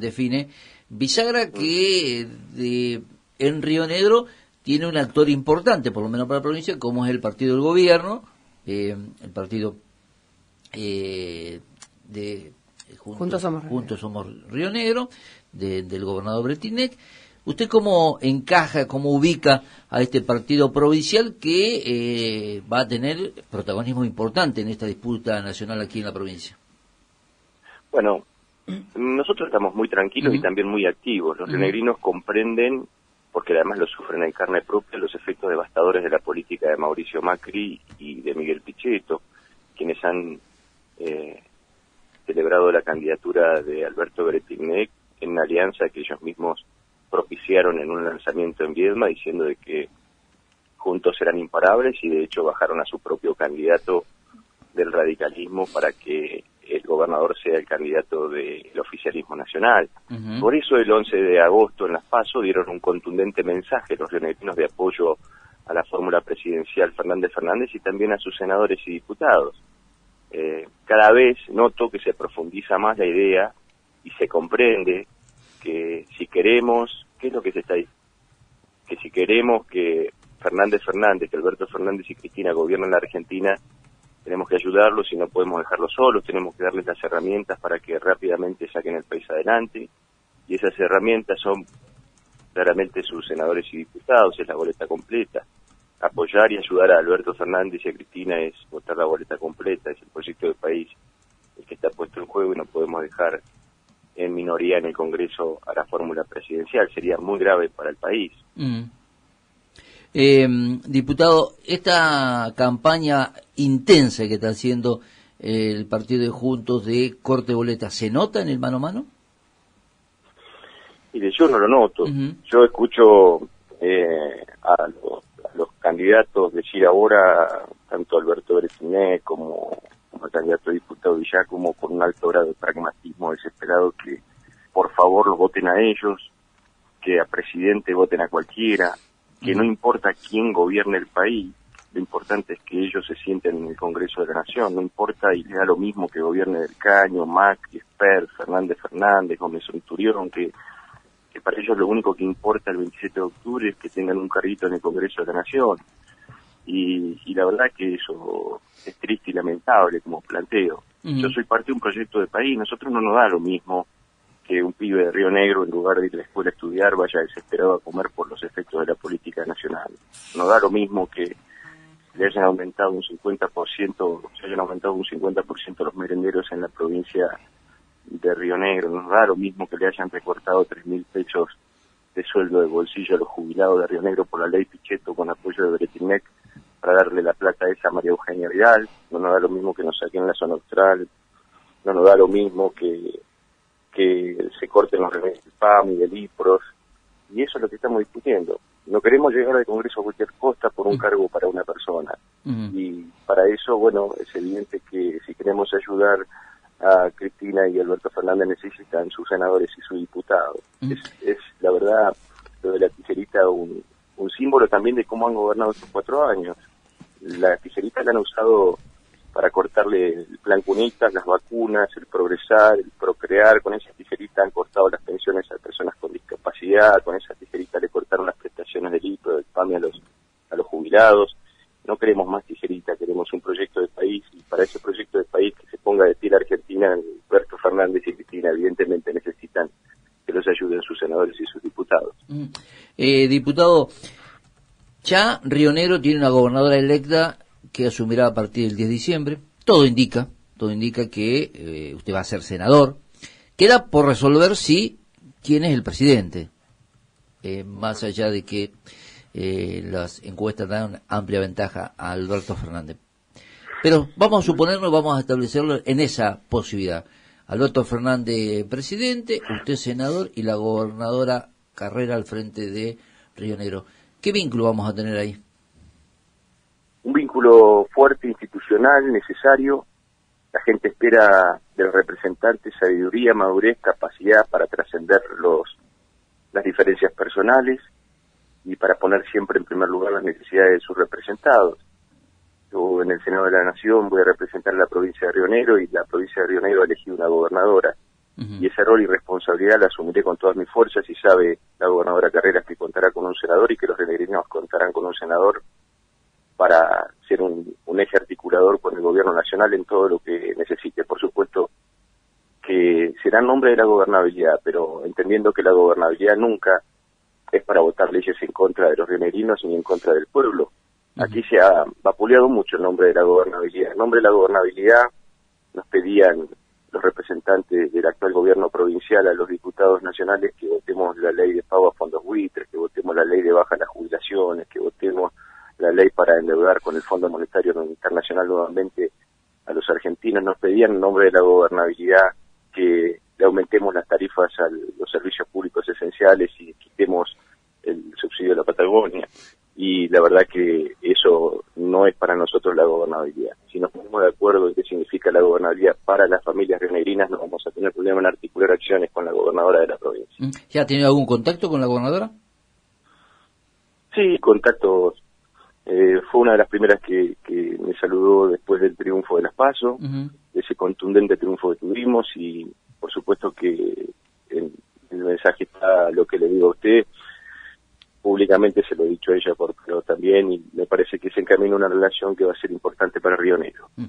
define. Bisagra que de, en Río Negro tiene un actor importante, por lo menos para la provincia, como es el partido del gobierno, eh, el partido eh, de Juntos, Somos, Juntos Somos Río Negro, del gobernador Bretinec. ¿Usted cómo encaja, cómo ubica a este partido provincial que eh, va a tener protagonismo importante en esta disputa nacional aquí en la provincia? Bueno, nosotros estamos muy tranquilos y también muy activos. Los renegrinos comprenden, porque además lo sufren en carne propia, los efectos devastadores de la política de Mauricio Macri y de Miguel Pichetto, quienes han eh, celebrado la candidatura de Alberto Bretinec en una alianza que ellos mismos propiciaron en un lanzamiento en Viedma diciendo de que juntos eran imparables y de hecho bajaron a su propio candidato del radicalismo para que el gobernador sea el candidato del oficialismo nacional. Por eso el 11 de agosto en Las PASO dieron un contundente mensaje los rionegrinos de apoyo a la fórmula presidencial Fernández Fernández y también a sus senadores y diputados. Eh, cada vez noto que se profundiza más la idea y se comprende que si queremos, ¿qué es lo que se está diciendo? Que si queremos que Fernández Fernández, que Alberto Fernández y Cristina gobiernen la Argentina, tenemos que ayudarlos y no podemos dejarlos solos, tenemos que darles las herramientas para que rápidamente saquen el país adelante. Y esas herramientas son claramente sus senadores y diputados, es la boleta completa. Apoyar y ayudar a Alberto Fernández y a Cristina es votar la boleta completa, es el proyecto del país el que está puesto en juego y no podemos dejar en minoría en el Congreso a la fórmula presidencial. Sería muy grave para el país. Mm. Eh, diputado, esta campaña intensa que está haciendo el partido de Juntos de corte boleta, ¿se nota en el mano a mano? Mire, yo no lo noto. Yo escucho eh, a, los, candidatos decir ahora, tanto Alberto Bretiné como como candidato a diputado como con un alto grado de pragmatismo desesperado que por favor lo voten a ellos, que a presidente voten a cualquiera, que no importa quién gobierne el país, lo importante es que ellos se sienten en el Congreso de la Nación, no importa y le da lo mismo que gobierne del Caño, Macri, Esper, Fernández Fernández, Gómez Centurión, que, que para ellos lo único que importa el 27 de octubre es que tengan un carrito en el Congreso de la Nación. Y, y la verdad que eso es triste y lamentable como planteo. Yo soy parte de un proyecto de país, nosotros no nos da lo mismo que un pibe de Río Negro, en lugar de ir a la escuela a estudiar, vaya desesperado a comer por los efectos de la política nacional. No da lo mismo que le hayan aumentado un 50%, se hayan aumentado un 50% los merenderos en la provincia de Río Negro. Nos da lo mismo que le hayan recortado 3.000 pesos de sueldo de bolsillo a los jubilados de Río Negro por la ley Pichetto con apoyo de Bretinec para darle la plata esa a María Eugenia Vidal, no nos da lo mismo que nos saquen la zona austral, no nos da lo mismo que, que se corten los remedios del PAM y del IPROS, y eso es lo que estamos discutiendo. No queremos llegar al Congreso a cualquier costa por un mm. cargo para una persona. Y para eso, bueno, es evidente que si queremos ayudar a Cristina y Alberto Fernández necesitan sus senadores y sus diputados. Mm. Es, es, la verdad, lo de la tijerita un, un símbolo también de cómo han gobernado estos cuatro años la tijerita la han usado para cortarle el plan cunitas, las vacunas, el progresar, el procrear, con esa tijerita han cortado las pensiones a personas con discapacidad, con esa tijerita le cortaron las A los, a los jubilados. No queremos más tijerita, queremos un proyecto de país y para ese proyecto de país que se ponga de pie la Argentina, Alberto Fernández y Cristina evidentemente necesitan que los ayuden sus senadores y sus diputados. Mm. Eh, diputado, ya Río Negro tiene una gobernadora electa que asumirá a partir del 10 de diciembre. Todo indica, todo indica que eh, usted va a ser senador. Queda por resolver si quién es el presidente, eh, más allá de que eh, las encuestas dan amplia ventaja a Alberto Fernández. Pero vamos a suponerlo, vamos a establecerlo en esa posibilidad. Alberto Fernández presidente, usted senador y la gobernadora Carrera al frente de Río Negro. ¿Qué vínculo vamos a tener ahí? Un vínculo fuerte, institucional, necesario. La gente espera del representante sabiduría, madurez, capacidad para trascender los las diferencias personales y para poner siempre en primer lugar las necesidades de sus representados. Yo en el Senado de la Nación voy a representar la provincia de Río Negro y la provincia de Río Negro ha elegido una gobernadora. y ese rol y responsabilidad la asumiré con todas mis fuerzas y sabe la gobernadora Carreras que contará con un senador y que los renegrinos contarán con un senador para ser un, eje articulador con el gobierno nacional en todo lo que necesite. Por supuesto que será en nombre de la gobernabilidad, pero entendiendo que la gobernabilidad nunca es para votar leyes en contra de los renegrinos ni en contra del pueblo. Aquí se ha vapuleado mucho el nombre de la gobernabilidad. En nombre de la gobernabilidad nos pedían los representantes del actual gobierno provincial a los diputados nacionales que votemos la ley de pago a fondos buitres, que votemos la ley de baja las jubilaciones, que votemos la ley para endeudar con el Fondo Monetario Internacional nuevamente a los argentinos. Nos pedían en nombre de la gobernabilidad que aumentemos las tarifas a los servicios públicos esenciales y quitemos el subsidio de la Patagonia y la verdad que eso no es para nosotros la gobernabilidad. Si nos ponemos de acuerdo en qué significa la gobernabilidad para las familias renegrinas, no vamos a tener problema en articular acciones con la gobernadora de la provincia. Mm. ¿Ya ha tenido algún contacto con la gobernadora? Sí, contactos. Eh, fue una de las primeras que, me saludó después del triunfo de las PASO, ese contundente triunfo que tuvimos y supuesto que en el mensaje está lo que le digo a usted, públicamente se lo he dicho a ella por pero también y me parece que se encamina una relación que va a ser importante para Río Negro. Mm.